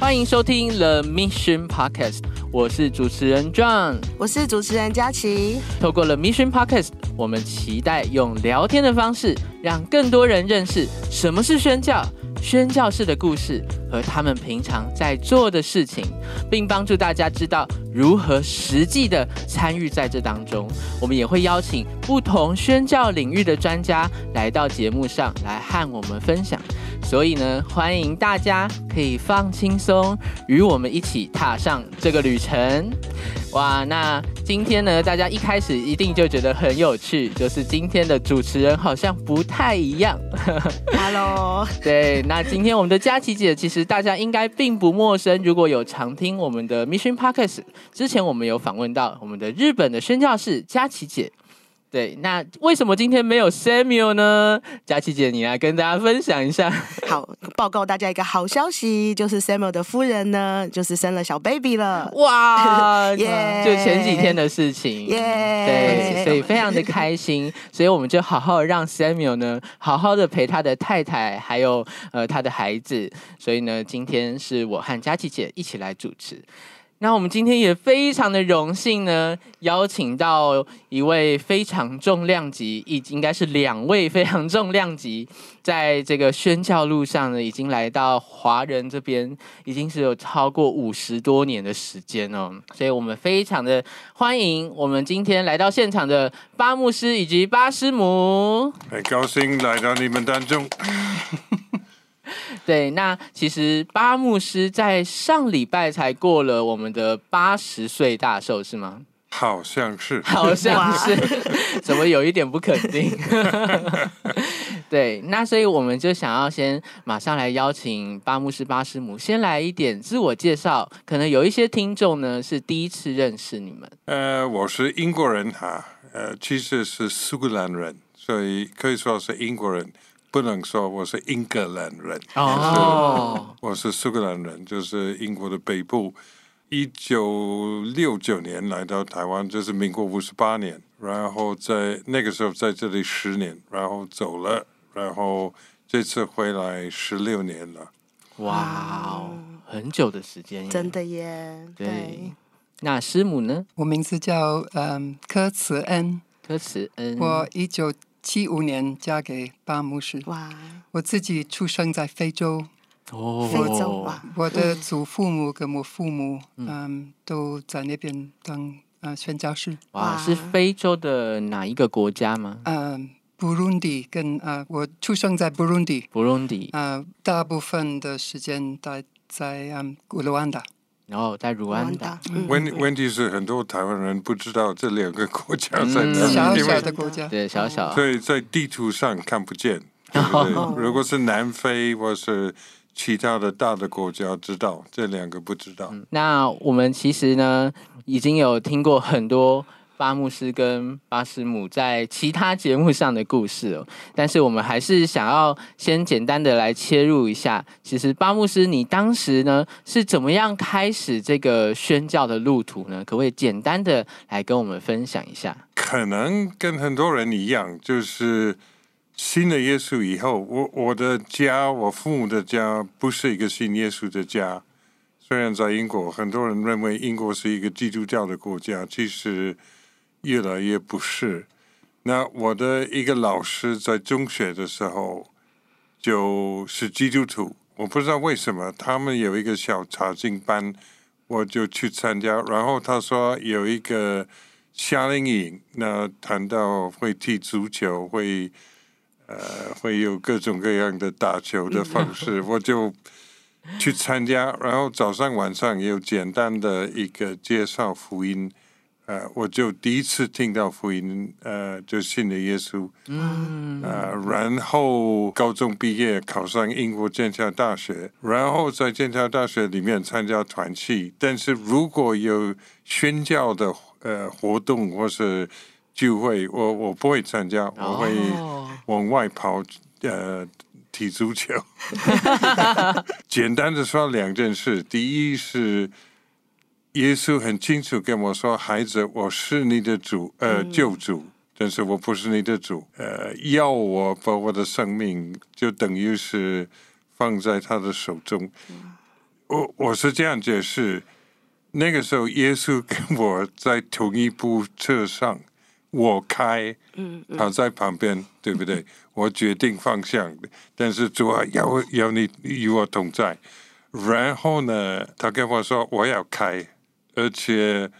欢迎收听 The Mission Podcast，我是主持人 John，我是主持人佳琪。透过 The Mission Podcast，我们期待用聊天的方式，让更多人认识什么是宣教、宣教士的故事和他们平常在做的事情，并帮助大家知道如何实际的参与在这当中。我们也会邀请不同宣教领域的专家来到节目上来和我们分享。所以呢，欢迎大家可以放轻松，与我们一起踏上这个旅程。哇，那今天呢，大家一开始一定就觉得很有趣，就是今天的主持人好像不太一样。Hello，对，那今天我们的佳琪姐，其实大家应该并不陌生。如果有常听我们的 Mission Podcast，之前我们有访问到我们的日本的宣教士佳琪姐。对，那为什么今天没有 Samuel 呢？佳琪姐，你来跟大家分享一下。好，报告大家一个好消息，就是 Samuel 的夫人呢，就是生了小 baby 了。哇，耶就前几天的事情，耶对，所以非常的开心，所以我们就好好让 Samuel 呢，好好的陪他的太太，还有呃他的孩子，所以呢，今天是我和佳琪姐一起来主持。那我们今天也非常的荣幸呢，邀请到一位非常重量级，已应该是两位非常重量级，在这个宣教路上呢，已经来到华人这边，已经是有超过五十多年的时间哦，所以我们非常的欢迎我们今天来到现场的巴牧师以及巴师母。很高兴来到你们当中。对，那其实巴牧师在上礼拜才过了我们的八十岁大寿，是吗？好像是，好像是，怎么有一点不肯定？对，那所以我们就想要先马上来邀请巴牧师、巴师母先来一点自我介绍，可能有一些听众呢是第一次认识你们。呃，我是英国人哈，呃，其实是苏格兰人，所以可以说是英国人，不能说我是英格兰人。哦，我是苏格兰人，就是英国的北部。一九六九年来到台湾，就是民国五十八年，然后在那个时候在这里十年，然后走了，然后这次回来十六年了。哇哦，很久的时间，真的耶，对。那师母呢？我名字叫嗯柯慈恩，柯慈恩，我一九七五年嫁给巴牧师。哇，我自己出生在非洲，哦非洲哇，我的祖父母跟我父母嗯都在那边当呃宣教士。哇，是非洲的哪一个国家吗？嗯，布隆迪跟呃我出生在布隆迪，布隆迪，啊大部分的时间待在嗯卢安达。然后在卢安达。嗯。问问题是很多台湾人不知道这两个国家在哪里，小小的国家，对，小小。所以在地图上看不见，对不哦对？如果是南非或是其他的大的国家，知道这两个不知道。那我们其实呢，已经有听过很多巴牧师跟巴师母在其他节目上的故事哦，但是我们还是想要先简单的来切入一下。其实巴牧师，你当时呢是怎么样开始这个宣教的路途呢？可不可以简单的来跟我们分享一下？可能跟很多人一样，就是信了耶稣以后，我我的家，我父母的家，不是一个信耶稣的家。虽然在英国，很多人认为英国是一个基督教的国家，其实越来越不是。那我的一个老师在中学的时候就是基督徒，我不知道为什么他们有一个小查经班，我就去参加。然后他说有一个夏令营，那谈到会踢足球，会呃会有各种各样的打球的方式，我就去参加。然后早上晚上也有简单的一个介绍福音。呃，我就第一次听到福音，呃，就信了耶稣。嗯，呃，然后高中毕业考上英国剑桥大学，然后在剑桥大学里面参加团契。但是如果有宣教的呃活动或是聚会，我我不会参加，我会哦往外跑，呃，踢足球。简单的说两件事，第一是耶稣很清楚跟我说：“孩子，我是你的主，呃，救主。”但是我不是你的主，呃，要我把我的生命就等于是放在他的手中。我我是这样解释，那个时候耶稣跟我在同一部车上，我开，嗯嗯他在旁边，对不对？我决定方向，但是主啊要要你与我同在。然后呢，他跟我说我要开，而且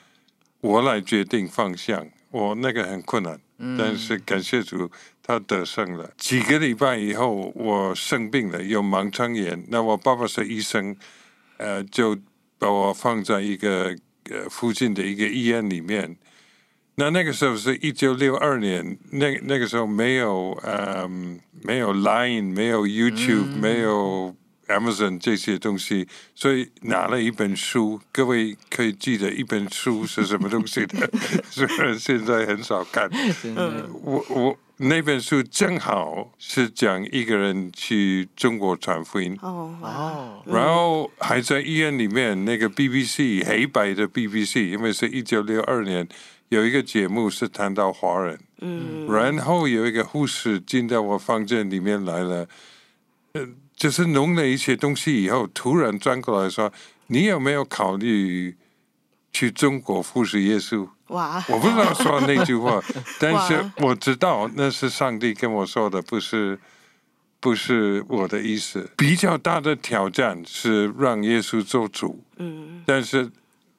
我来决定方向。我那个很困难，但是感谢主，他得胜了。几个礼拜以后，我生病了，有盲肠炎。那我爸爸是医生，呃，就把我放在一个呃附近的一个医院里面。那那个时候是一九六二年，那那个时候没有呃没有 Line，没有 YouTube，、没有 Amazon 这些东西，所以拿了一本书。各位可以记得一本书是什么东西的，虽然现在很少看。我我那本书正好是讲一个人去中国传福音。哦哦，然后还在医院里面，那个 BBC 黑白的 BBC，因为是一九六二年，有一个节目是谈到华人，嗯然后有一个护士进到我房间里面来了，呃，就是弄了一些东西以后，突然转过来说：“你有没有考虑去中国服侍耶稣？”哇。我不知道说那句话，但是我知道那是上帝跟我说的，不是不是我的意思。比较大的挑战是让耶稣做主，嗯。但是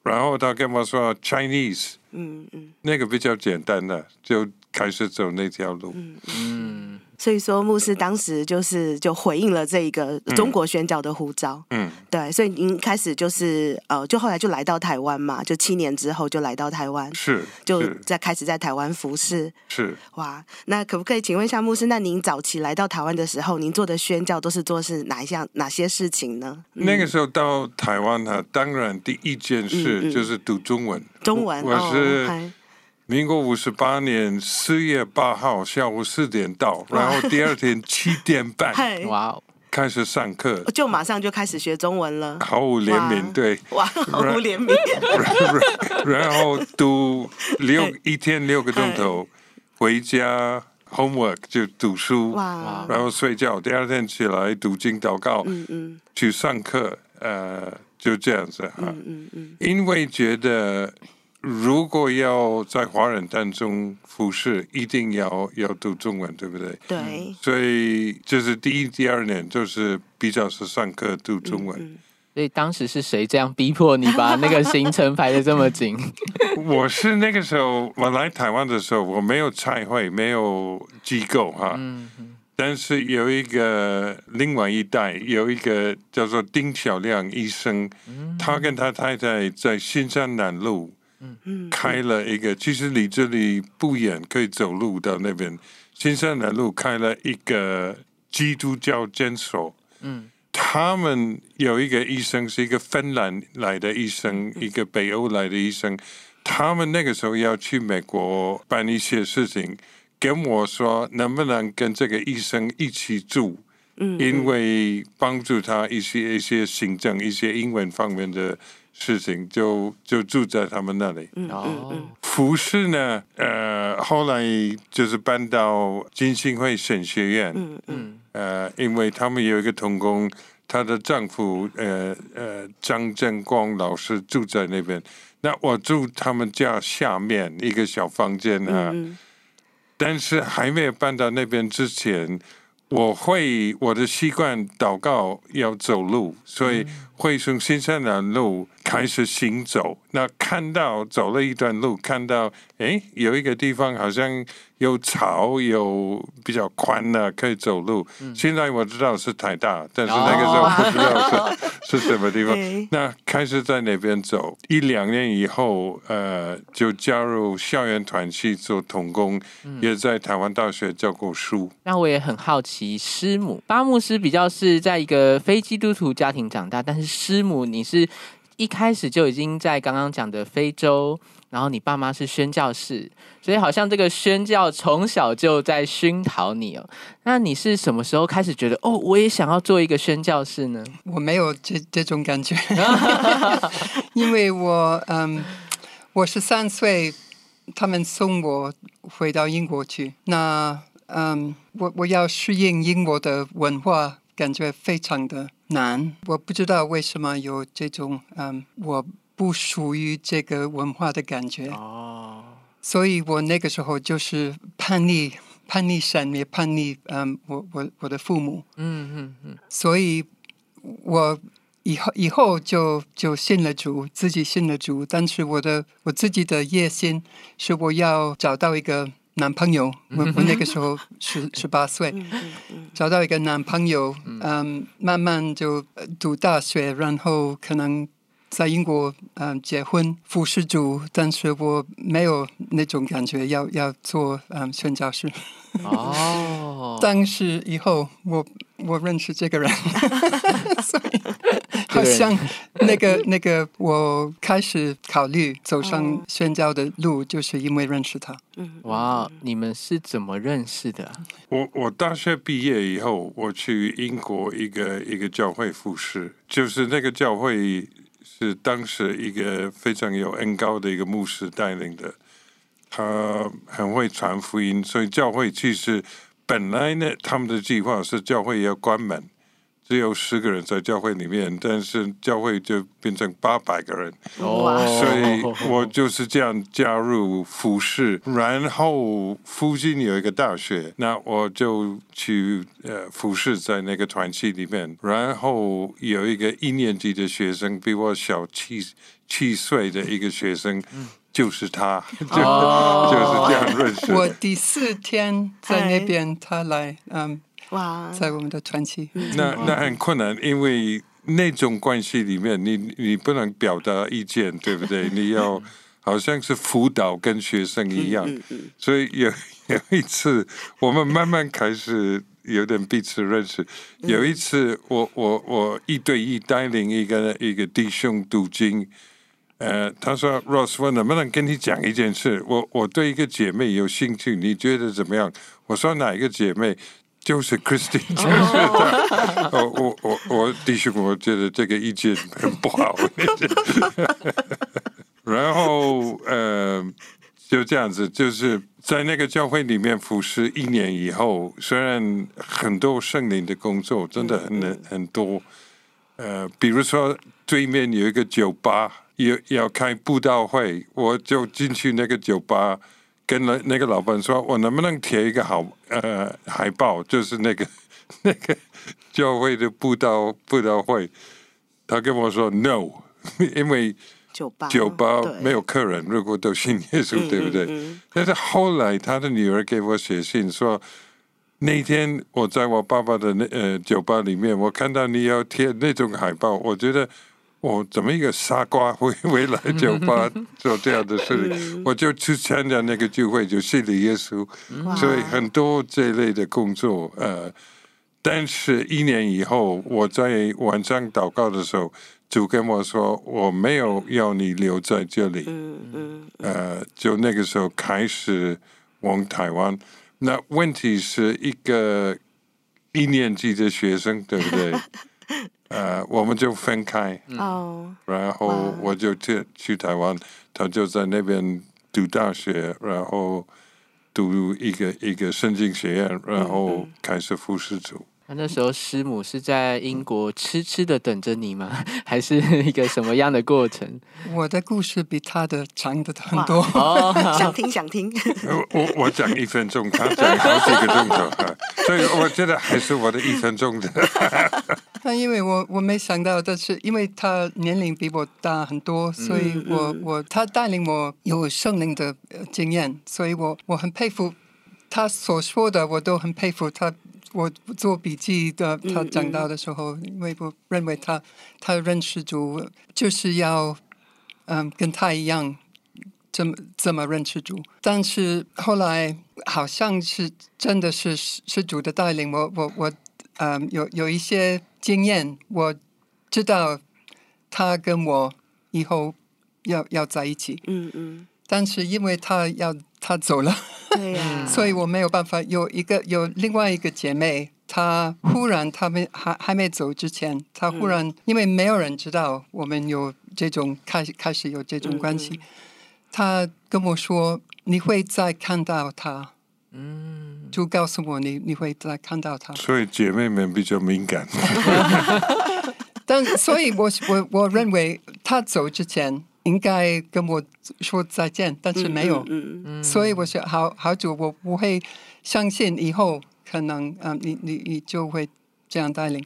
然后他跟我说 Chinese 嗯嗯，那个比较简单的，就开始走那条路。嗯，所以说牧师当时就是就回应了这一个中国宣教的呼召，嗯，对，所以您开始就是呃，就后来就来到台湾嘛，就七年之后就来到台湾，是就是在开始在台湾服侍。是。哇，那可不可以请问一下牧师，那您早期来到台湾的时候，您做的宣教都是做是哪一项哪些事情呢？嗯那个时候到台湾呢，当然第一件嗯事嗯就是读中文。中文我我是民国五十八年四月八号下午四点到，然后第二天七点半嗨，哇哦，开始上课，就马上就开始学中文了。毫无怜哇悯，对，哇，毫无怜悯。然 后读六一天六个钟头，回家 homework 就读书，哇，然后睡觉，第二天起来读经祷告，嗯嗯。去上课，呃，就这样子哈。嗯嗯嗯，因为觉得如果要在华人当中服侍，一定要要读中文，对不对？对，所以就是第一、第二年就是比较是上课读中文。嗯所以当时是谁这样逼迫你把那个行程排的这么紧？我是那个时候我来台湾的时候，我没有菜会，没有机构哈。嗯，但是有一个另外一代有一个叫做丁小亮医生，他跟他太太在新山南路嗯，开了一个，其实离这里不远，可以走路到那边。新山南路开了一个基督教诊所，嗯，他们有一个医生是一个芬兰来的医生，一个北欧来的医生，他们那个时候要去美国办一些事情，跟我说能不能跟这个医生一起住，嗯。因为帮助他一些一些行政、一些英文方面的事情，就就住在他们那里。嗯嗯服饰呢，呃，后来就是搬到金星会神学院，嗯嗯。嗯。呃，因为他们有一个童工，她的丈夫呃呃张正光老师住在那边，那我住他们家下面一个小房间啊，嗯但是还没有搬到那边之前，我会我的习惯祷告要走路，所以会从新山南路开始行走。那看到走了一段路，看到哎有一个地方好像有草，有比较宽的可以走路。现在我知道是台大，但是那个时候不知道是、是什么地方。那开始在那边走，一两年以后，呃，就加入校园团去做童工，也在台湾大学教过书。那我也很好奇，师母巴牧师比较是在一个非基督徒家庭长大，但是师母你是一开始就已经在刚刚讲的非洲，然后你爸妈是宣教士，所以好像这个宣教从小就在熏陶你哦。那你是什么时候开始觉得哦，我也想要做一个宣教士呢？我没有这这种感觉，因为我嗯，我十三岁，他们送我回到英国去，那嗯，我我要适应英国的文化感觉非常的难。我不知道为什么有这种嗯，我不属于这个文化的感觉。哦，所以我那个时候就是叛逆，叛逆神，也叛逆嗯，我我我的父母。嗯嗯嗯，所以我以后以后就就信了主，自己信了主。但是我的我自己的野心是我要找到一个男朋友。我我那个时候十十八岁，找到一个男朋友，嗯，慢慢就呃读大学，然后可能在英国嗯结婚服侍主，但是我没有那种感觉要要做嗯宣教士。哦，但是以后我我认识这个人，所以好像那个 那个我开始考虑走上宣教的路，就是因为认识他。嗯，哇，你们是怎么认识的啊？我我大学毕业以后，我去英国一个一个教会服侍，就是那个教会是当时一个非常有恩高的一个牧师带领的，他很会传福音，所以教会其实本来呢，他们的计划是教会要关门，只有十个人在教会里面，但是教会就变成八百个人，哦，所以我就是这样加入服饰，然后附近有一个大学，那我就去呃服饰在那个团契里面，然后有一个一年级的学生比我小七七岁的一个学生，就是他，就、哦。就是这样认识。我第四天在那边，他来嗯，哇，在我们的传奇。那那很困难，因为那种关系里面，你你不能表达意见，对不对？你要好像是辅导跟学生一样，所以有 有一次，我们慢慢开始有点彼此认识。有一次我，我我一对一带领一个一个弟兄读经，呃，他说：“Ross，我能不能跟你讲一件事？我我对一个姐妹有兴趣，你觉得怎么样？”我说：“哪一个姐妹？”就是 Christine，就是我我我弟兄，我觉得这个意见很不好。然后呃，就这样子，就是在那个教会里面服侍一年以后，虽然很多圣灵的工作真的很很多，呃，比如说对面有一个酒吧，要要开布道会，我就进去那个酒吧。跟那那个老板说，我能不能贴一个好呃海报，就是那个 那个教会的布道布道会，他跟我说 no，因为酒吧酒吧没有客人，如果都信耶稣，对不对？嗯嗯但是后来他的女儿给我写信说，那天我在我爸爸的那呃酒吧里面，我看到你要贴那种海报，我觉得。我怎么一个傻瓜会会来酒吧做这样的事情？我就去参加那个聚会，就信了耶稣。所以很多这类的工作，呃，但是一年以后，我在晚上祷告的时候，主跟我说，我没有要你留在这里，嗯嗯呃，就那个时候开始往台湾。那问题是一个一年级的学生，对不对？呃，我们就分开，哦，然后我就去去台湾，他就在那边读大学，然后读一个一个圣经学院，然后开始服侍主。那那时候师母是在英国痴痴的等着你吗？还是一个什么样的过程？我的故事比他的长的很多。哦，想听想听，我我我讲一分钟，他讲好几个钟头，啊所以我觉得还是我的一分钟的。那因为我我没想到的是，因为他年龄比我大很多，所以我我他带领我有圣灵的呃经验，所以我我很佩服他所说的，我都很佩服他。我做笔记的，他讲到的时候，因为我认为他他认识主就是要嗯跟他一样这么这么认识主，但是后来好像是真的是是主的带领，我我我嗯有有一些经验，我知道他跟我以后要要在一起，嗯嗯，但是因为他要他走了，对呀，所以我没有办法有一个有另外一个姐妹。她忽然，他们还还没走之前，她忽然，因为没有人知道我们有这种开始开始有这种关系，她跟我说：“你会再看到他。”嗯，主告诉我你你会再看到他。所以姐妹们比较敏感。但所以我，我我认为他走之前应该跟我说再见，但是没有。嗯嗯所以我说好好久，我不会相信以后可能嗯、呃你你你就会这样带领。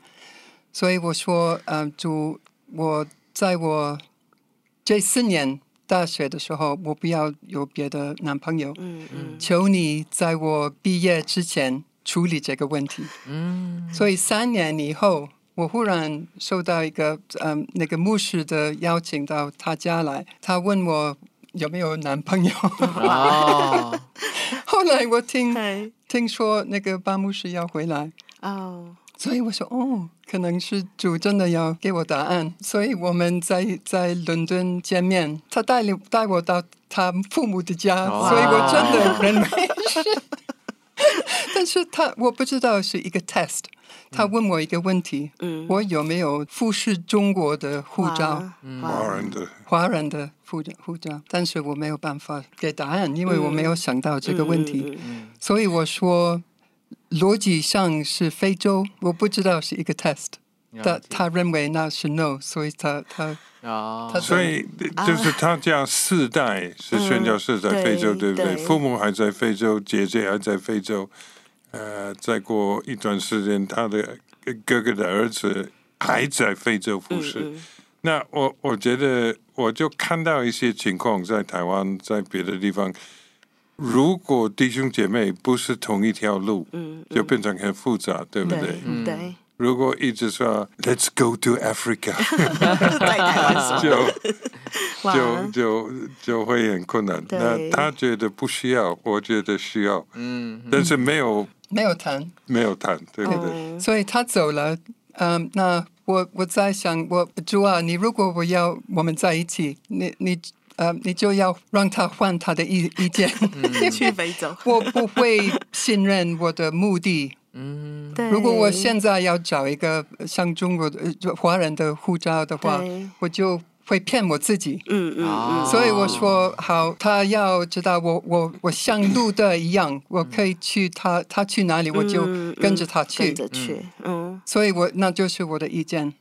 所以我说嗯、呃主，我在我这四年大学的时候，我不要有别的男朋友。嗯嗯求你在我毕业之前处理这个问题。嗯，所以三年以后，我忽然收到一个嗯那个牧师的邀请到他家来，他问我有没有男朋友。哦，后来我听对听说那个巴牧师要回来，哦所以我说哦，可能是主真的要给我答案。所以我们在在伦敦见面，他带领带我到他父母的家，哦。所以我真的认为是。但是他我不知道是一个 test，他问我一个问题，嗯。我有没有复试中国的护照？哇华。人的。华人的护照护照，但是我没有办法给答案，因为我没有想到这个问题。嗯嗯嗯。所以我说，逻辑上是非洲，我不知道是一个 test，但他认为那是 no，所以他他啊他所以就是他家四代是宣教士在非洲，嗯对不对？对父母还在非洲，姐姐还在非洲。呃，再过一段时间，他的哥哥的儿子还在非洲服侍。嗯那我我觉得，我就看到一些情况，在台湾，在别的地方，如果弟兄姐妹不是同一条路，嗯就变成很复杂，对不对？对嗯。对，如果一直说 “Let's go to Africa”，在台湾 就就就就会很困难。对。那他觉得不需要，我觉得需要，嗯，但是没有没有谈，没有谈，对不对？嗯所以他走了。嗯，那我我在想，我主啊，你如果我要我们在一起，你你呃，你就要让他换他的意 意见，去非洲，我不会信任我的目的。嗯，对，如果我现在要找一个像中国的华人的护照的话，我就会骗我自己。嗯嗯所以我说好，他要知道我我我像路的一样，我可以去他他去哪里我就跟着他去。跟着去，嗯。所以我那就是我的意见。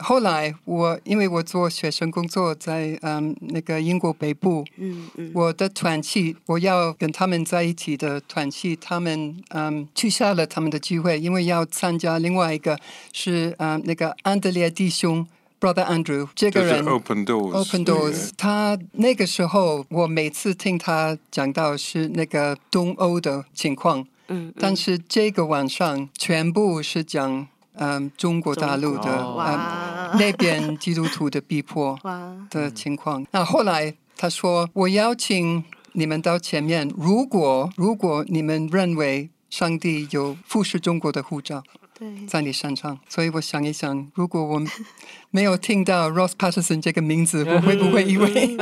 后来我因为我做学生工作在嗯那个英国北部，嗯嗯。我的团契我要跟他们在一起的团契，他们嗯取消了他们的聚会，因为要参加另外一个是嗯那个安德烈弟兄 Brother Andrew 这个人。open doors。Open Doors，他那个时候我每次听他讲到是那个东欧的情况，嗯，但是这个晚上全部是讲嗯中国大陆的嗯那边基督徒的逼迫，的情况。那后来他说我邀请你们到前面，如果如果你们认为上帝有复视中国的护照。对，在你身上，所以我想一想，如果我没有听到 Ross Patterson 这个名字，我会不会以为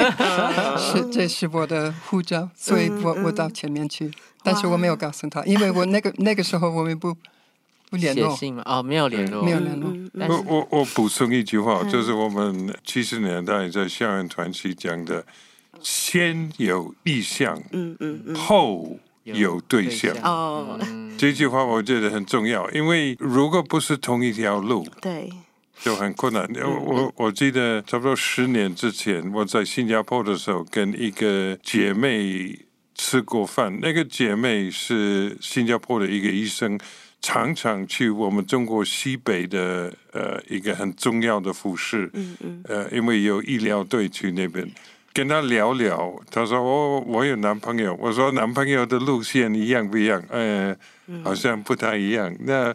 是这是我的护照？所以我我到前面去，但是我没有告诉他，因为我那个那个时候我们不不联络，写信吗？哦，没有联络，没有联络。我我我补充一句话，嗯就是我们七十年代在校园团契讲的，先有意向，嗯嗯嗯，后有对象。哦，嗯这句话我觉得很重要，因为如果不是同一条路，对，就很困难。我我我记得差不多十年之前，我在新加坡的时候，跟一个姐妹吃过饭。那个姐妹是新加坡的一个医生，常常去我们中国西北的呃一个很重要的服饰，嗯嗯呃，因为有医疗队去那边。跟他聊聊，他说我我有男朋友，我说男朋友的路线一样不一样？呃，好像不太一样。那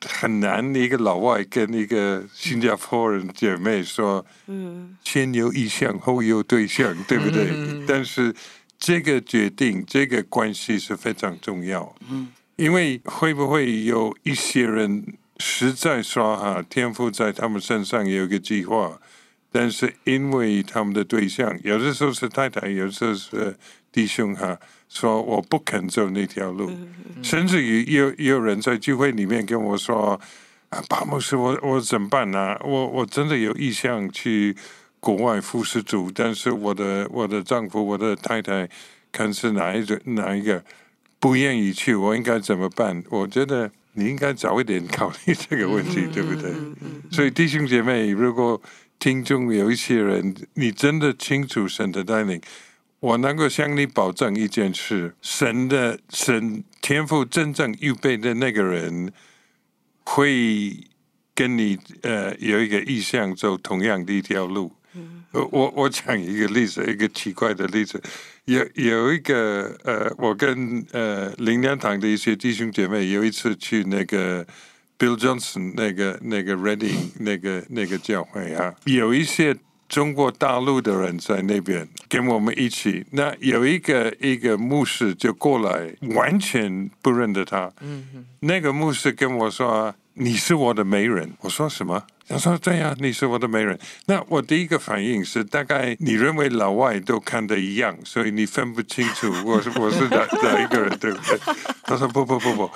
很难，一个老外跟一个新加坡人姐妹说，嗯先有意向，后有对象，对不对？但是这个决定，这个关系是非常重要。因为会不会有一些人实在说哈，天赋在他们身上有一个计划，但是因为他们的对象，有的时候是太太，有的时候是弟兄哈，说我不肯走那条路，甚至于有也有人在聚会里面跟我说。啊，巴牧师，我我怎么办呢、我我真的有意向去国外服侍主，但是我的我的丈夫、我的太太看是哪一种哪一个，不愿意去，我应该怎么办？我觉得你应该早一点考虑这个问题，对不对？所以弟兄姐妹，如果听众有一些人，你真的清楚神的带领，我能够向你保证一件事：神的神天赋真正预备的那个人，会跟你呃有一个意向走同样的一条路。我我我讲一个例子，一个奇怪的例子，有有一个呃，我跟呃灵粮堂的一些弟兄姐妹有一次去那个 Bill Johnson 那个那个 Reading 那个那个教会啊，有一些中国大陆的人在那边跟我们一起，那有一个一个牧师就过来，完全不认得他，那个牧师跟我说：“你是我的媒人。”我说什么？他说：“对呀、你是我的媒人。”那我第一个反应是，大概你认为老外都看的一样，所以你分不清楚 我是我是哪哪一个人，对不对？他说：“不不不不，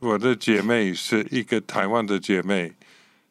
我的姐妹是一个台湾的姐妹。”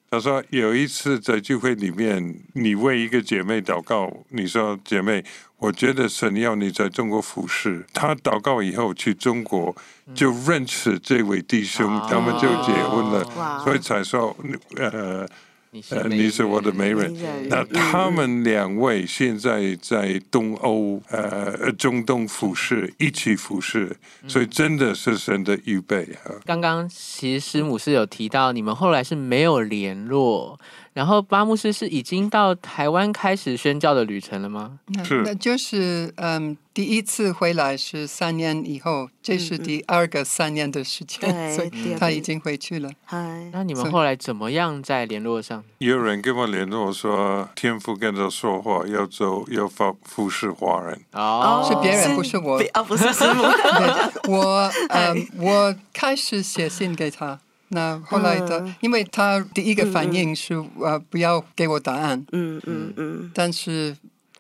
他说有一次在聚会里面，你为一个姐妹祷告，你说姐妹，我觉得神要你在中国服侍。他祷告以后去中国，就认识这位弟兄，哦他们就结婚了，哇所以才说呃你是呃媒你是我的媒人。那他们两位现在在东欧呃中东服侍，一起服侍，所以真的是神的预备啊。刚刚其实师母是有提到，你们后来是没有联络，然后巴牧师是已经到台湾开始宣教的旅程了吗？那是那就是嗯，第一次回来是三年以后，这是第二个三年的时间，对所以他已经回去了。嗨，那你们后来怎么样在联络上？有人跟我联络说，天父跟他说话，要走要发服侍华人。哦，是别人不是我不是师母，我嗯，我开始写信给他。那后来的，嗯。因为他第一个反应是呃不要给我答案，嗯嗯嗯，但是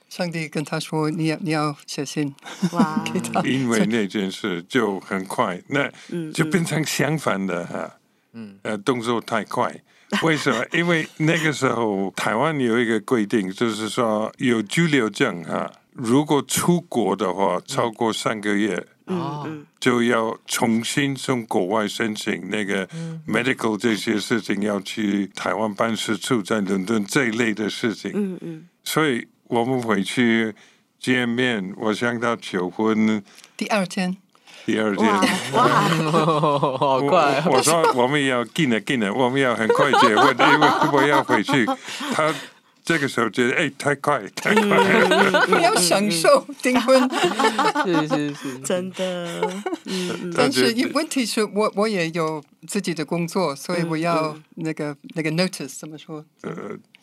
上帝跟他说你要你要写信哇，给他，因为那件事就很快，那嗯就变成相反的哈，嗯。呃，动作太快。为什么？因为那个时候台湾有一个规定，就是说有拘留证哈，如果出国的话超过三个月，哦，就要重新从国外申请那个 medical 这些事情，要去台湾办事处在伦敦这一类的事情。嗯嗯，所以我们回去见面，我向他求婚，第二天。第二天。哇哇，好快我我说我们要进了进了，我们要很快结婚，因为我要回去。他这个时候觉得哎，太快 太快。了。你要享受订婚，是是是，真的，但是问题是我我也有自己的工作，所以我要那个那个 notice 怎么说？呃，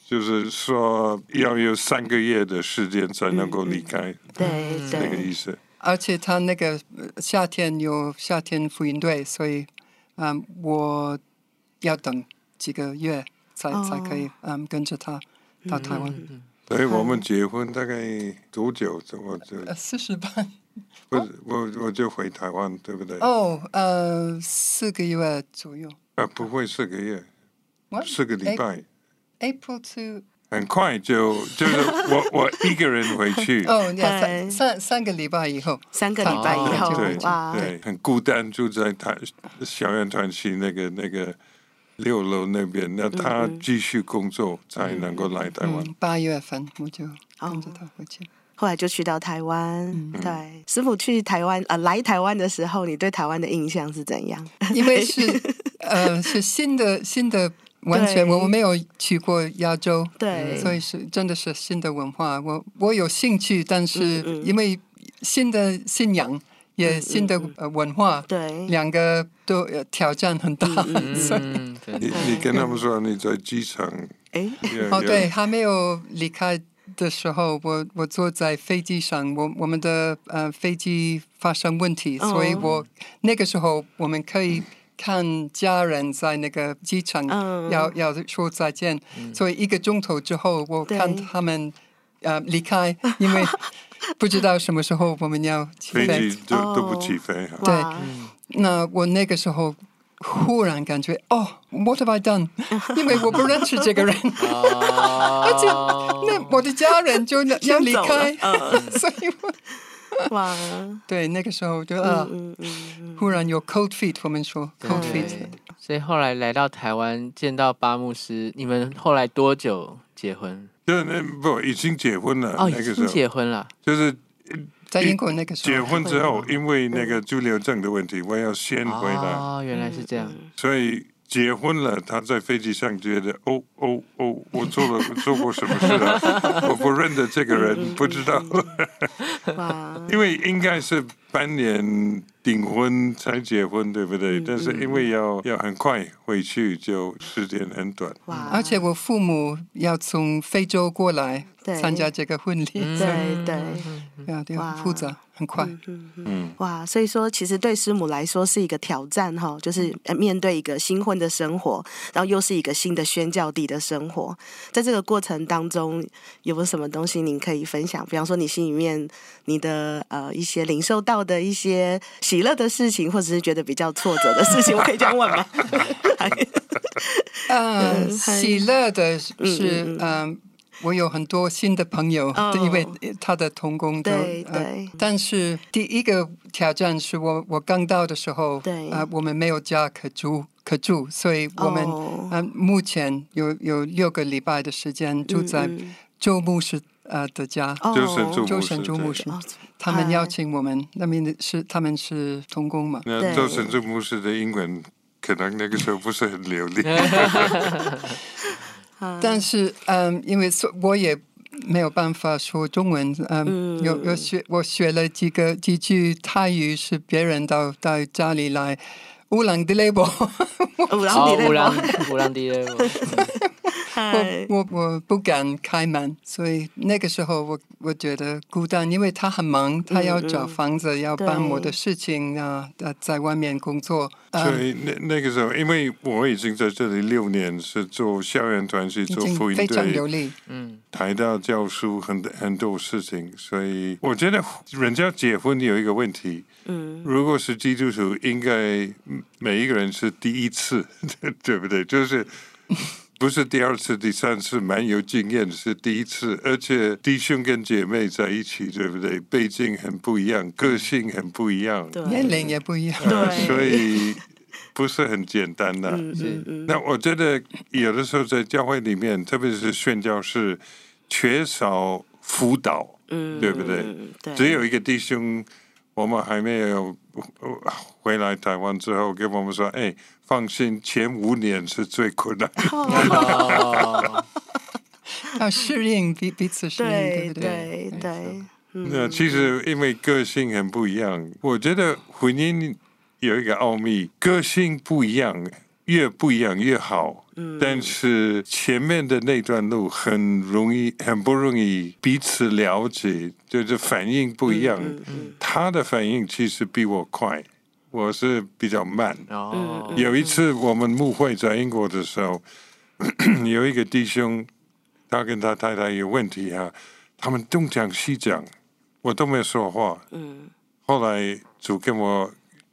就是说要有三个月的时间才能够离开，对那个，意思。而且他那个呃夏天有夏天福音队，所以嗯，我要等几个月才、哦。才可以嗯跟着他到台湾。所以我们结婚大概多久？我就呃，四十八 我我我就回台湾，对不对？哦，呃，四个月左右。啊，不会四个月，四个礼拜，April to 很快就就是我 我一个人回去。哦，三三三个礼拜以后，三个礼拜以哦后对，对，很孤单，住在台小院团区那个那个六楼那边。那他继续工作才能够来台湾。嗯，八月份我就哦跟着他回去。后来就去到台湾。对，师傅去台湾呃来台湾的时候，你对台湾的印象是怎样？因为是 呃是新的新的完全，我我没有去过亚洲，对所以是真的是新的文化。我我有兴趣，但是嗯嗯因为新的信仰也新的呃文化，对，两个都呃挑战很大，所以嗯，你你跟他们说你在机场，哎，哦对，还没有离开。的时候，我我坐在飞机上，我我们的呃飞机发生问题，哦。所以我那个时候我们可以看家人在那个机场嗯。要、要说再见，所以一个钟头之后，我看他们呃离开，因为 不知道什么时候我们要起飞。飞。机就哦。都不起飞哈。对。那我那个时候忽然感觉哦，What have I done？因为我不认识这个人，而且，那我的家人就要离开，所以我哇，对，那个时候就啊，嗯嗯嗯，忽然有 cold feet，我们说 cold feet，所以后来来到台湾见到巴牧师，你们后来多久结婚？对，那不已经结婚了。哦，已经那个时候结婚了。就是在英国那个时候结，婚之后，因为那个居留证的问题，我要先回来，哦，原来是这样。所以结婚了，他在飞机上觉得，哦哦哦，我做了 做过什么事啊？我不认得这个人，不知道，哇，因为应该是半年订婚才结婚，对不对？但是因为要要很快回去，就时间很短。哇，而且我父母要从非洲过来对参加这个婚礼，对对，啊，对，哇。很复杂，很快。嗯嗯哇，所以说其实对师母来说是一个挑战哈，就是呃面对一个新婚的生活，然后又是一个新的宣教地的生活，在这个过程当中有没有什么东西您可以分享？比方说你心里面你的呃一些领受到的一些喜乐的事情，或者是觉得比较挫折的事情，我可以这样问吗？嗯，喜乐的是嗯嗯嗯，我有很多新的朋友哦，因为他的同工都对呃对。但是第一个挑战是我我刚到的时候，对啊，我们没有家可住可住，所以我们哦。啊目前有有六个礼拜的时间住在嗯嗯。周牧师呃的家，哦。就是祝周神周牧师他们邀请我们，那边是他们是童工嘛？那对。周神周牧师的英文可能那个时候不是很流利。但是嗯，因为说我也没有办法说中文，嗯，有有学我学了几个几句泰语，是别人到到家里来，乌朗的 label，五郎哦，底五郎类五郎迪勒，嗨 我我我不敢开门，所以那个时候我我觉得孤单，因为他很忙，他要找房子，要办我的事情啊，呃，在外面工作，所嗯，以那那个时候，因为我已经在这里六年，是做校园团契、做福音经非常流队、利，嗯，台大教书，很很多事情。所以我觉得人家结婚有一个问题，嗯如果是基督徒，应该每一个人是第一次，对不对？就是不是第二次、第三次，蛮有经验是第一次，而且弟兄跟姐妹在一起，对不对？背景很不一样，个性很不一样，年龄也不一样，呃对。所以不是很简单的。嗯嗯嗯。那我觉得有的时候在教会里面，特别是宣教士，缺少辅导，嗯对不对，只有一个弟兄，我们还没有呃回来台湾之后，跟我们说：“哎，放心，前五年是最困难。哦，要适应彼彼此适应，对对不对那其实因为个性很不一样，我觉得婚姻有一个奥秘，个性不一样，越不一样越好。但是前面的那段路很容易，很不容易彼此了解，就是反应不一样。他的反应其实比我快，我是比较慢。哦，有一次我们牧会在英国的时候，有一个弟兄，他跟他太太有问题啊，他们东讲西讲，我都没说话。嗯后来主跟我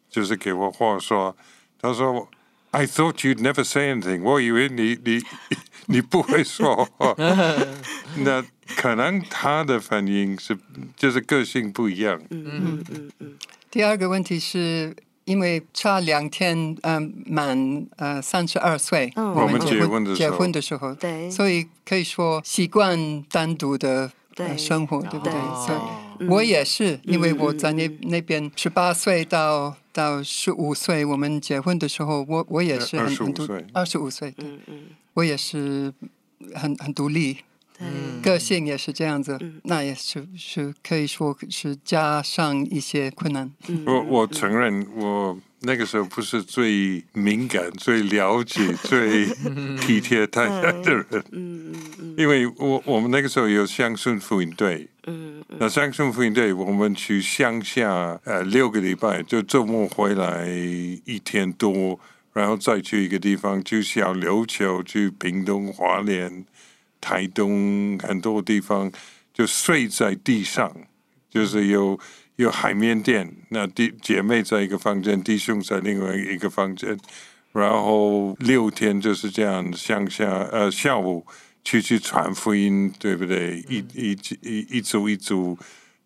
就是给我话说，他说：“I thought you'd never say anything。”我以为你你你不会说话。那可能他的反应是就是个性不一样。嗯嗯嗯嗯第二个问题是因为差两天，嗯、满呃三十二岁，嗯我们结结婚的时候结婚的时候，对所以可以说习惯单独的呃生活，对不对？哦所以我也是，因为我在那那边十八岁到到十五岁，我们结婚的时候，我我也是很25很独岁。二十五岁，对。嗯嗯。我也是很很独立，对，个性也是这样子，那也是是可以说是加上一些困难。我我承认，我那个时候不是最敏感、最了解、最体贴太太的人，嗯嗯因为我我们那个时候有乡村福音队，嗯那乡村福音队我们去乡下呃六个礼拜，就周末回来一天多，然后再去一个地方，就小琉球、去屏东、华联、台东很多地方，就睡在地上，就是有有海绵垫，那弟姐妹在一个房间，弟兄在另外一个房间，然后六天就是这样乡下呃下午去去传福音，对不对？一一一一组一组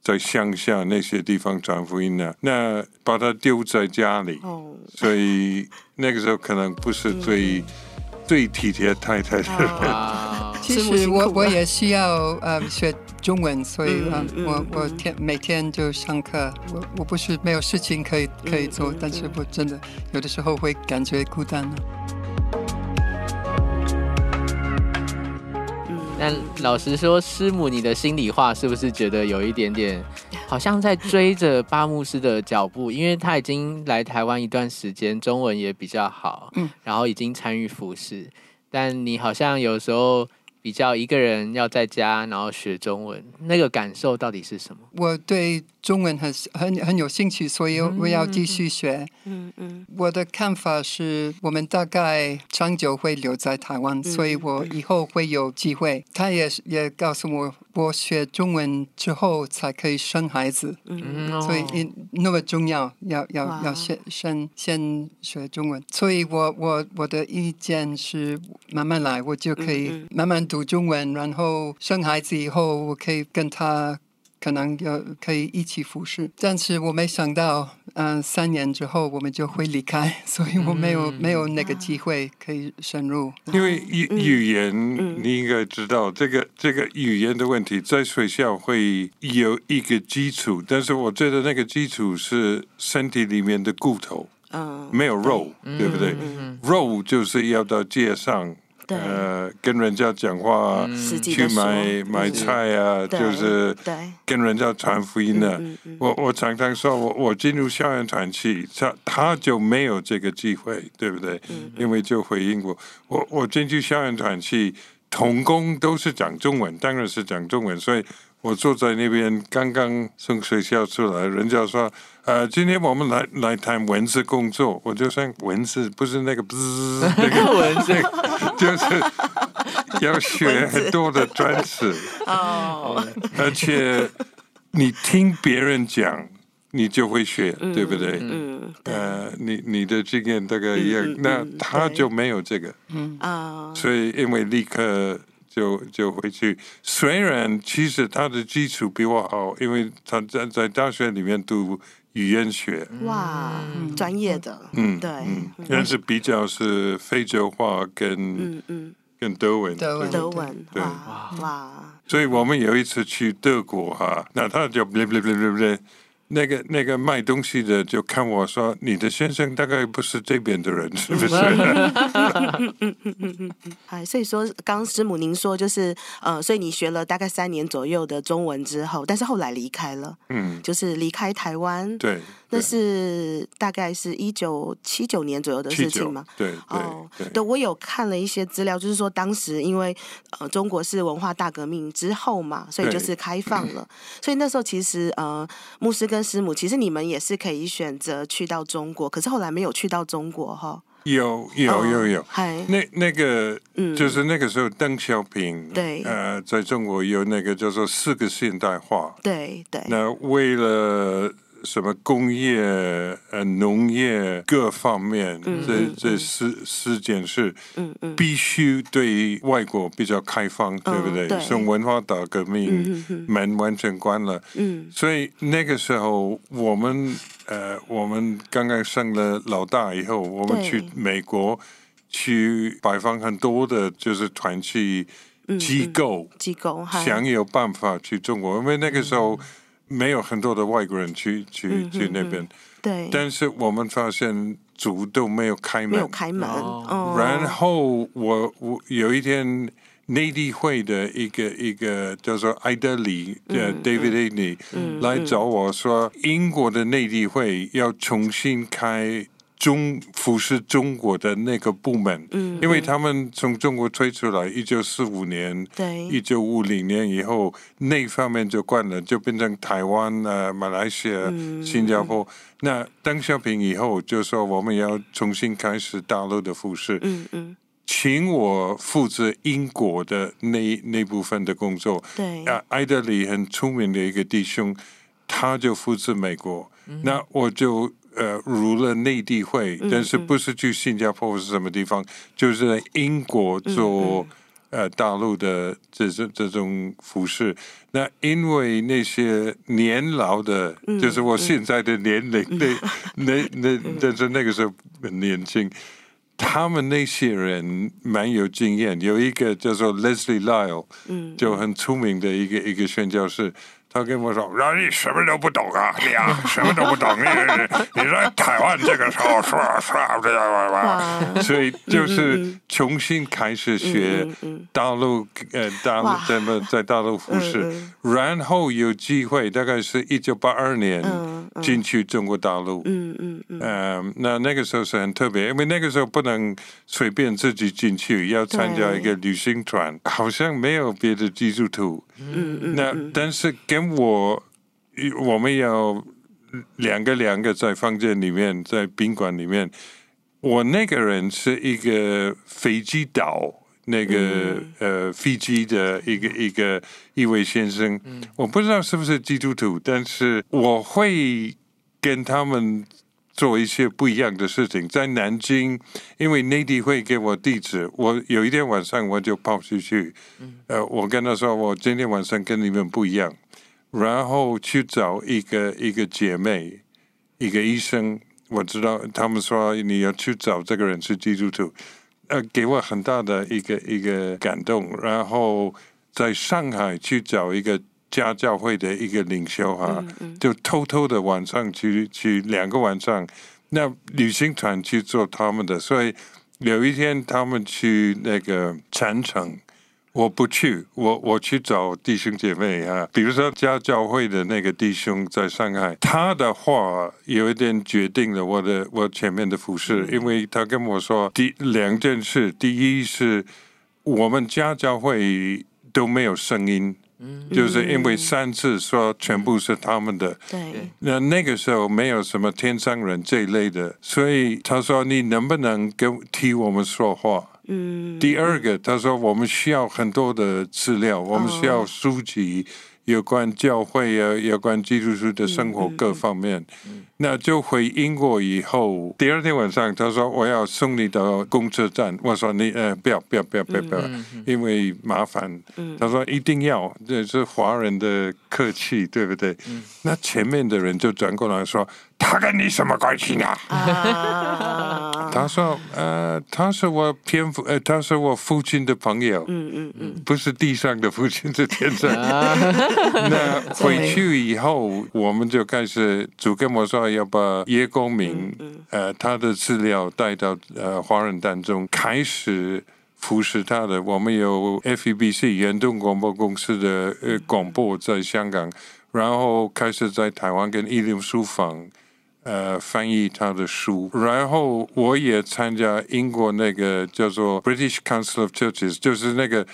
在乡下那些地方传福音呢，那把它丢在家里，哦，所以那个时候可能不是最、最体贴太太的其实我我也需要呃学中文，所以嗯呃嗯我我嗯天每天就上课。我我不是没有事情可以可以做，嗯但是我真的有的时候会感觉孤单但老实说，师母，你的心里话是不是觉得有一点点，好像在追着巴牧师的脚步？因为他已经来台湾一段时间，中文也比较好，嗯然后已经参与服饰，但你好像有时候比较一个人要在家，然后学中文，那个感受到底是什么？我对中文很很很有兴趣，所以我要继续学。嗯嗯我的看法是我们大概长久会留在台湾，所以我以后会有机会。他也是也告诉我，我学中文之后才可以生孩子，嗯嗯，所以因那么重要，要要要先先先学中文。所以我我我的意见是慢慢来，我就可以慢慢读中文，然后生孩子以后，我可以跟他。可能要可以一起服侍，但是我没想到，嗯、三年之后我们就会离开，所以我没有、嗯没有那个机会可以深入。因为语语言，嗯你应该知道，这个这个语言的问题，在学校会有一个基础，但是我觉得那个基础是身体里面的骨头，嗯，没有肉，对不对？嗯肉就是要到街上，对呃，跟人家讲话，去买买嗯菜啊，就是，跟人家传福音的。嗯嗯我我常常说，我我进入校园团去，他他就没有这个机会，对不对？嗯因为就回应我，我我进去校园团去，童工都是讲中文，当然是讲中文，所以我坐在那边，刚刚从学校出来，人家说，呃，今天我们来来谈文字工作，我就想文字不是那个 不是那个文字，就是要学很多的专词。哦，而且你听别人讲，你就会学，对不对？嗯，呃，你你的经验大概一样，嗯嗯那他就没有这个，嗯啊，所以因为立刻就就回去。虽然其实他的基础比我好，因为他在在大学里面读语言学，哇，专业的，嗯，对，嗯，但是比较是非洲话跟、嗯嗯，跟德文，德文。德文，对。哇哇，所以我们有一次去德国哈，那他就不不不不不，那个那个卖东西的就看我说，你的先生大概不是这边的人，是不是？哎，所以说刚刚师母您说就是呃，所以你学了大概三年左右的中文之后，但是后来离开了，嗯，就是离开台湾，对，那是大概是一九七九年左右的事情嘛？，对哦，对。对，我有看了一些资料，就是说当时因为呃中国是文化大革命之后嘛，所以就是开放了，所以那时候其实呃牧师跟师母，其实你们也是可以选择去到中国，可是后来没有去到中国哈。有有有有。嗨，那那个嗯。就是那个时候，邓小平对。呃，在中国有那个叫做四个现代化，对对，那为了什么工业、呃农业各方面，这这四四件事，嗯嗯。必须对外国比较开放，对不对？对。从文化大革命门完全关了，嗯。所以那个时候我们呃，我们刚刚生了老大以后，我们去美国去拜访很多的，就是团契嗯机构。机构，想有办法去中国，因为那个时候没有很多的外国人去去嗯去那边，对，但是我们发现主都没有开门。没有，开门，然后我我有一天。内地会的一个一个叫做艾德里，的、David a d n e 嗯。来找我说，英国的内地会要重新开中服侍中国的那个部门，嗯因为他们从中国推出来，一九四五年，一，九五零年以后，那方面就关了，就变成台湾、呃、马来西亚、嗯。新加坡。那邓小平以后就说我们要重新开始大陆的服饰，嗯嗯。请我负责英国的那那部分的工作。对，啊，艾德里很出名的一个弟兄，他就负责美国，那我就呃入了内地会，但是不是去新加坡或是什么地方，就是在英国做。呃大陆的这种这种服饰。那因为那些年老的，就是我现在的年龄，那那那但是那个时候很年轻。他们那些人蛮有经验，有一个叫做 Leslie Lyle，嗯，就很出名的一个一个宣教士。他跟我说：“让你什么都不懂啊，你啊什么都不懂。你你在台湾这个时候说说这样吧，所以就是重新开始学大陆呃大陆怎么在大陆服饰，然后有机会，大概是一九八二年进去中国大陆。嗯嗯嗯，那那个时候是很特别，因为那个时候不能随便自己进去，要参加一个旅行团，好像没有别的基督徒。嗯嗯，那但是跟我，我们要两个两个在房间里面，在宾馆里面。我那个人是一个飞机岛那个呃飞机的一个一个一位先生。我不知道是不是基督徒，但是我会跟他们做一些不一样的事情。在南京，因为内地会给我地址，我有一天晚上我就跑出去。呃，我跟他说，我今天晚上跟你们不一样。然后去找一个一个姐妹，一个医生，我知道他们说你要去找这个人是基督徒，呃，给我很大的一个一个感动。然后在上海去找一个家教会的一个领袖哈，就偷偷的晚上去去两个晚上，那旅行团去做他们的，所以有一天他们去那个禅城。我不去，我我去找弟兄姐妹啊，比如说家教会的那个弟兄在上海，他的话有一点决定了我的我前面的服饰，因为他跟我说第两件事，第一是我们家教会都没有声音，嗯，就是因为三次说全部是他们的，对，那那个时候没有什么天上人这一类的，所以他说你能不能跟替我们说话？嗯，第二个，他说我们需要很多的资料，我们需要书籍，有关教会啊，有关基督徒的生活各方面。那就回英国以后，第二天晚上，他说我要送你到公车站。我说你呃不要不要不要不要不要，因为麻烦。他说一定要，这是华人的客气，对不对？那前面的人就转过来说，他跟你什么关系呢？他说呃，他是我偏父，呃，他是我父亲的朋友。嗯嗯嗯，不是地上的父亲，是天上。那回 去以后，我们就开始主跟我说。要把叶公明呃他的资料带到呃华人当中，开始服侍他的。我们有 FEBC 远东广播公司的呃广播在香港，然后开始在台湾跟一流书房呃翻译他的书，然后我也参加英国那个叫做 British Council of Churches，就是那个。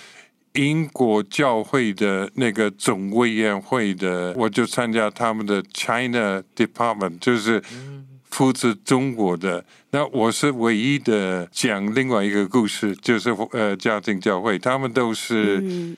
英国教会的那个总委员会的，我就参加他们的 China Department，就是负责中国的。那我是唯一的讲另外一个故事，就是呃家庭教会，他们都是。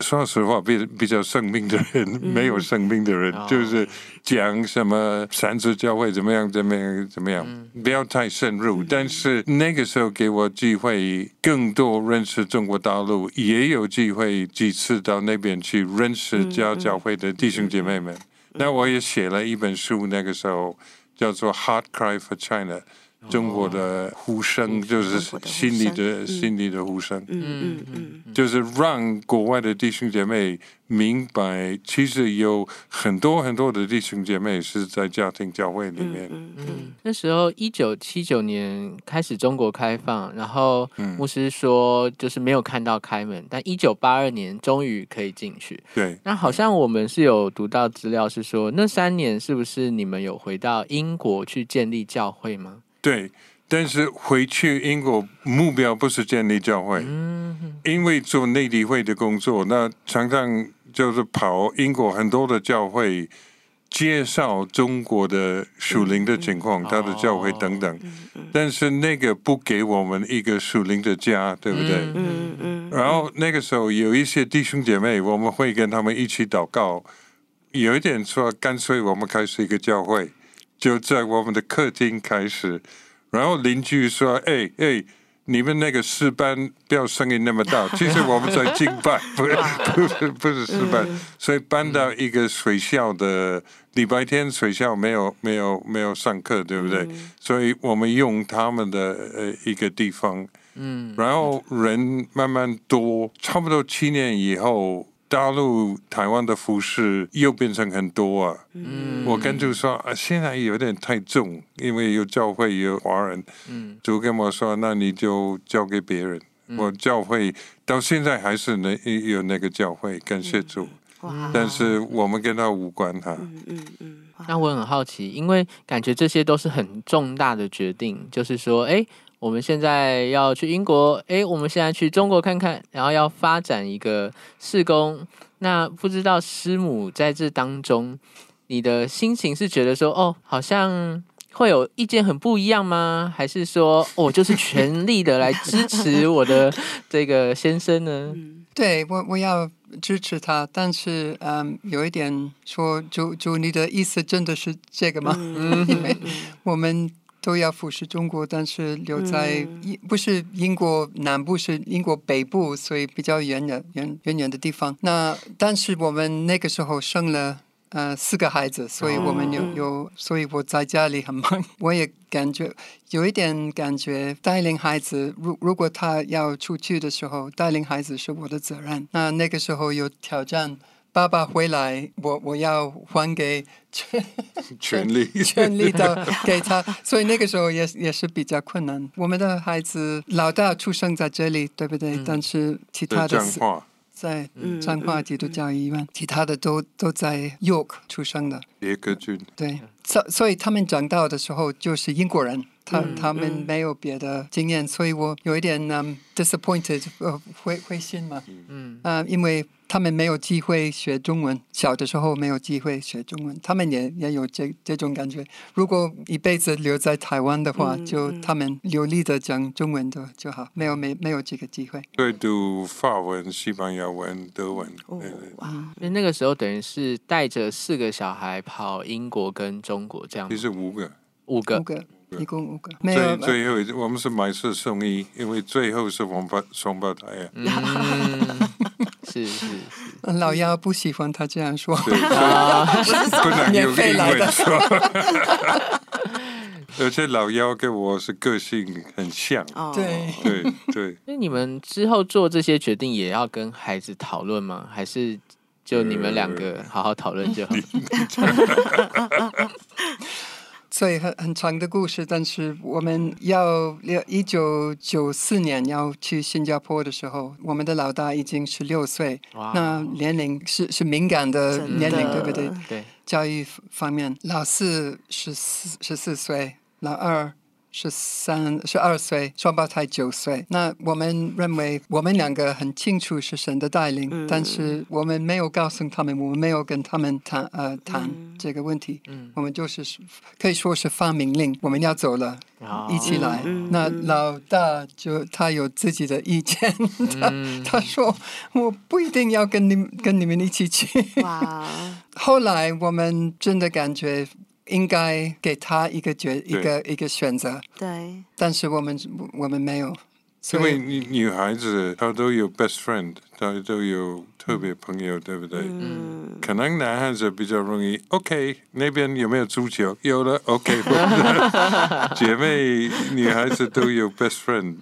说实话，比比较生病的人，没有生病的人，就是讲什么三次教会怎么样，怎么样，怎么样，不要太深入。但是那个时候给我机会，更多认识中国大陆，也有机会几次到那边去认识教教会的弟兄姐妹们。那我也写了一本书，那个时候叫做《Heart Cry for China》。中国的呼声就是心里的心里的呼声，嗯嗯嗯，就是让国外的弟兄姐妹明白，其实有很多很多的弟兄姐妹是在家庭教会里面。嗯，那时候一九七九年开始中国开放，然后牧师说就是没有看到开门，但一九八二年终于可以进去。对，那好像我们是有读到资料是说，那三年是不是你们有回到英国去建立教会吗？对，但是回去英国目标不是建立教会，因为做内地会的工作，那常常就是跑英国很多的教会，介绍中国的属灵的情况，他的教会等等。但是那个不给我们一个属灵的家，对不对？嗯嗯。然后那个时候有一些弟兄姐妹，我们会跟他们一起祷告，有一点说，干脆我们开始一个教会。就在我们的客厅开始，然后邻居说：“哎哎，你们那个诗班不要声音那么大。其实我们在敬拜，不是不是不是诗班，所以搬到一个水校的礼拜天，水校没有没有没有上课，对不对？所以我们用他们的呃一个地方，嗯，然后人慢慢多，差不多七年以后。大陆、台湾的服饰又变成很多啊！嗯，我跟就说啊，现在有点太重，因为有教会有华人，嗯，就跟我说，那你就交给别人。我教会到现在还是那有那个教会，感谢主。但是我们跟他无关哈。嗯嗯嗯。那我很好奇，因为感觉这些都是很重大的决定，就是说，哎。我们现在要去英国，哎，我们现在去中国看看，然后要发展一个试工。那不知道师母在这当中，你的心情是觉得说，哦，好像会有意见很不一样吗？还是说，我就是全力的来支持我的这个先生呢？对我，我要支持他，但是，嗯，有一点说，就就你的意思真的是这个吗？因为我们。都要服侍中国，但是留在英不是英国南部，是英国北部，所以比较远的远远远的地方。那但是我们那个时候生了呃四个孩子，所以我们有有，所以我在家里很忙。我也感觉有一点感觉，带领孩子，如如果他要出去的时候，带领孩子是我的责任。那那个时候有挑战。爸爸回来，我我要还给 权 权力权力的给他，所以那个时候也也是比较困难。我们的孩子老大出生在这里，对不对？但是其他的在彰化基督教医院，其他的都都在 York 出生的。别克郡对，所所以他们长大的时候就是英国人。他他们没有别的经验，所以我有一点嗯 disappointed，呃灰灰心嘛，嗯啊，因为他们没有机会学中文，小的时候没有机会学中文，他们也也有这这种感觉。如果一辈子留在台湾的话，就他们流利的讲中文的就好，没有没没有这个机会。对，读法文、西班牙文、德文。哦哇，那那个时候等于是带着四个小孩跑英国跟中国这样。其实五个，五个，五个。一共五个，最最后我们是买四送一，因为最后是双胞双胞胎啊。是是是，老幺不喜欢他这样说，不能用英文说。而且老幺跟我是个性很像，对。对对。那你们之后做这些决定也要跟孩子讨论吗？还是就你们两个好好讨论就好？所以很很长的故事，但是我们要要一九九四年要去新加坡的时候，我们的老大已经十六岁，那年龄是是敏感的年龄，对不对？对，教育方面，老四十四十四岁，老二。十三十二岁，双胞胎九岁。那我们认为，我们两个很清楚是神的带领，但是我们没有告诉他们，我们没有跟他们谈呃谈这个问题。嗯我们就是可以说是发命令，我们要走了，一起来。那老大就他有自己的意见，他他说我不一定要跟你跟你们一起去。后来我们真的感觉。应该给他一个决一个一个选择，对。但是我们我们没有，因为女女孩子她都有 best friend，她都有特别朋友，对不对？嗯。可能男孩子比较容易，OK，那边有没有足球？有了，OK。姐妹女孩子都有 best friend，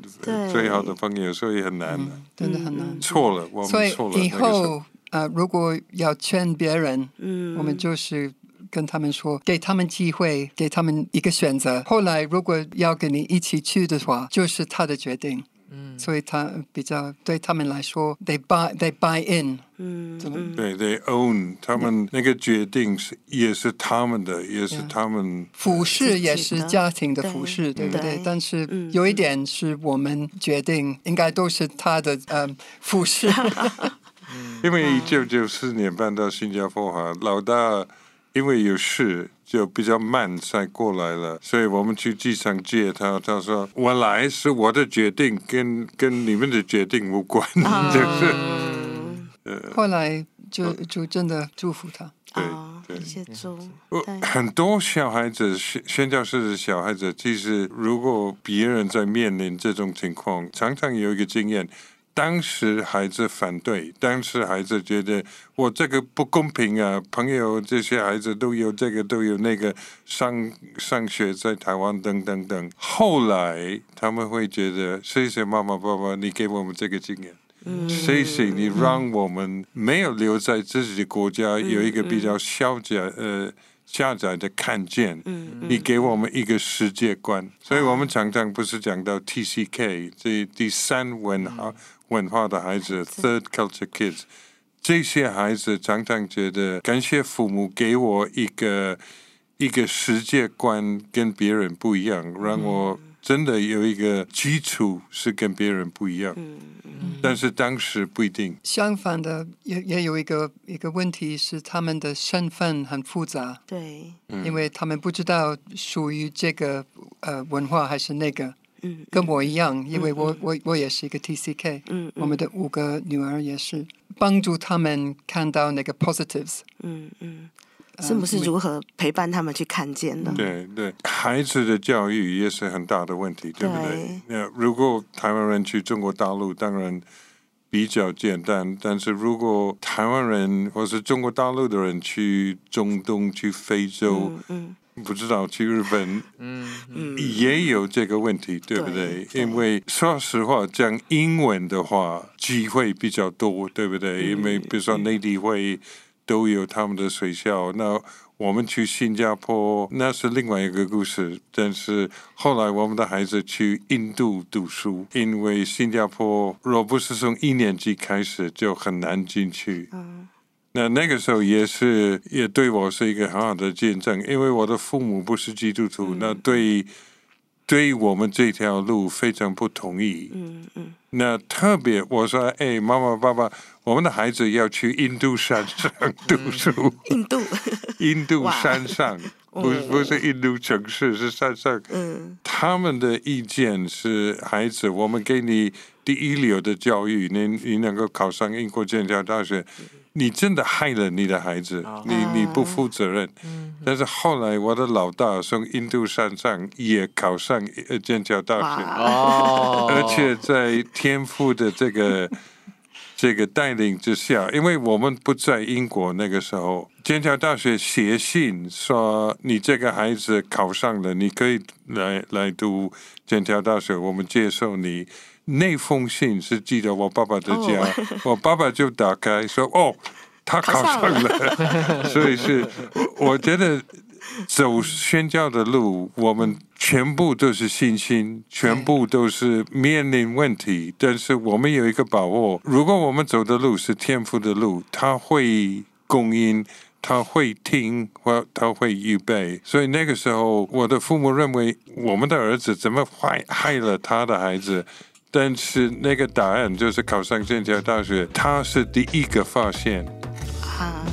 最好的朋友，所以很难的，真的很难。错了，我们错了。以后呃，如果要劝别人，嗯，我们就是。跟他们说，给他们机会，给他们一个选择。后来如果要跟你一起去的话，就是他的决定。嗯，所以他比较对他们来说，they buy they buy in。嗯，对，they own，他们那个决定是也是他们的，也是他们。服饰也是家庭的服饰，对不对？但是有一点是我们决定，应该都是他的呃服饰。因为一九九四年搬到新加坡哈，老大。因为有事，就比较慢才过来了，所以我们去机场接他。他说：“我来是我的决定，跟跟你们的决定无关。” 就是，后来就就真的祝福他。对对谢谢很多小孩子宣宣教士的小孩子，其实如果别人在面临这种情况，常常有一个经验。当时孩子反对，当时孩子觉得我这个不公平啊！朋友这些孩子都有这个都有那个，上上学在台湾等等等。后来他们会觉得，谢谢妈妈爸爸，你给我们这个经验。嗯谢谢你让我们没有留在自己的国家有一个比较小窄呃狭窄的看见，嗯你给我们一个世界观，所以我们常常不是讲到 TCK 这第三文化文化的孩子 Third Culture Kids，这些孩子常常觉得感谢父母给我一个一个世界观跟别人不一样，让我真的有一个基础是跟别人不一样。嗯但是当时不一定。相反的，也也有一个一个问题是他们的身份很复杂，对，因为他们不知道属于这个呃文化还是那个，嗯跟我一样，因为我我我也是一个 TCK，嗯我们的五个女儿也是帮助他们看到那个 positives，嗯嗯，呃是不是如何陪伴他们去看见的？对对，孩子的教育也是很大的问题，对不对？对？那如果台湾人去中国大陆，当然比较简单，但是如果台湾人或是中国大陆的人去中东、去非洲，嗯嗯不知道去日本，也有这个问题，对不对？对因为说实话，讲英文的话，机会比较多，对不对？因为比如说内地会都有他们的学校，那我们去新加坡那是另外一个故事。但是后来我们的孩子去印度读书，因为新加坡若不是从一年级开始就很难进去。嗯那那个时候也是，也对我是一个很好的见证，因为我的父母不是基督徒，那对对我们这条路非常不同意。嗯嗯。那特别我说，哎，妈妈爸爸，我们的孩子要去印度山上读书，印度，印度山上，不是不是印度城市，是山上。嗯。他们的意见是，孩子，我们给你第一流的教育，你你能够考上英国剑桥大学，你真的害了你的孩子，你你不负责任。但是后来我的老大从印度山上也考上呃剑桥大学，哦，而且在天赋的这个 这个带领之下，因为我们不在英国那个时候，剑桥大学写信说你这个孩子考上了，你可以来来读剑桥大学，我们接受你。那封信是寄到我爸爸的家，我爸爸就打开说：“哦，他考上了。” 所以是，我我觉得走宣教的路，我们全部都是信心，全部都是面临问题，但是我们有一个把握，如果我们走的路是天赋的路，他会供应。他会听，或他会预备，所以那个时候，我的父母认为我们的儿子怎么坏害了他的孩子，但是那个答案就是考上剑桥大学，他是第一个发现。啊，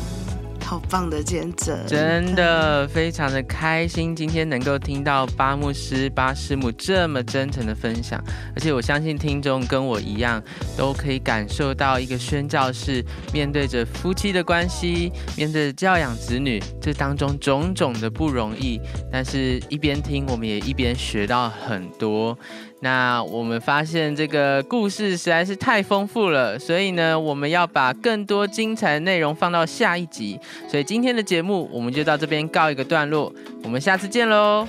好棒的见证，真的非常的开心，今天能够听到巴牧师、巴师母这么真诚的分享，而且我相信听众跟我一样，都可以感受到一个宣教士面对着夫妻的关系，面对着教养子女，这当中种种的不容易，但是一边听，我们也一边学到很多。那我们发现这个故事实在是太丰富了，所以呢，我们要把更多精彩的内容放到下一集。所以今天的节目我们就到这边告一个段落，我们下次见喽，